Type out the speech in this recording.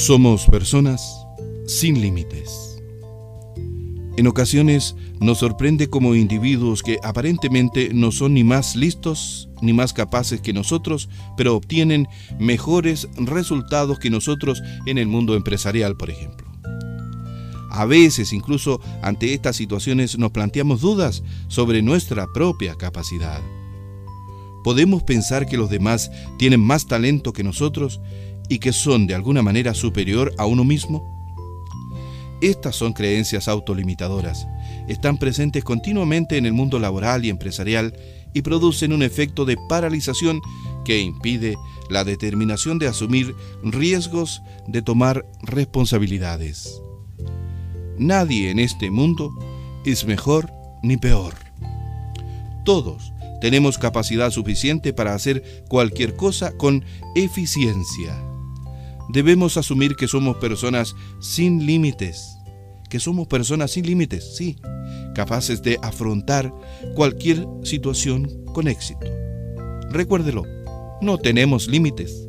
Somos personas sin límites. En ocasiones nos sorprende como individuos que aparentemente no son ni más listos ni más capaces que nosotros, pero obtienen mejores resultados que nosotros en el mundo empresarial, por ejemplo. A veces, incluso ante estas situaciones, nos planteamos dudas sobre nuestra propia capacidad. ¿Podemos pensar que los demás tienen más talento que nosotros y que son de alguna manera superior a uno mismo? Estas son creencias autolimitadoras. Están presentes continuamente en el mundo laboral y empresarial y producen un efecto de paralización que impide la determinación de asumir riesgos, de tomar responsabilidades. Nadie en este mundo es mejor ni peor. Todos tenemos capacidad suficiente para hacer cualquier cosa con eficiencia. Debemos asumir que somos personas sin límites, que somos personas sin límites, sí, capaces de afrontar cualquier situación con éxito. Recuérdelo, no tenemos límites.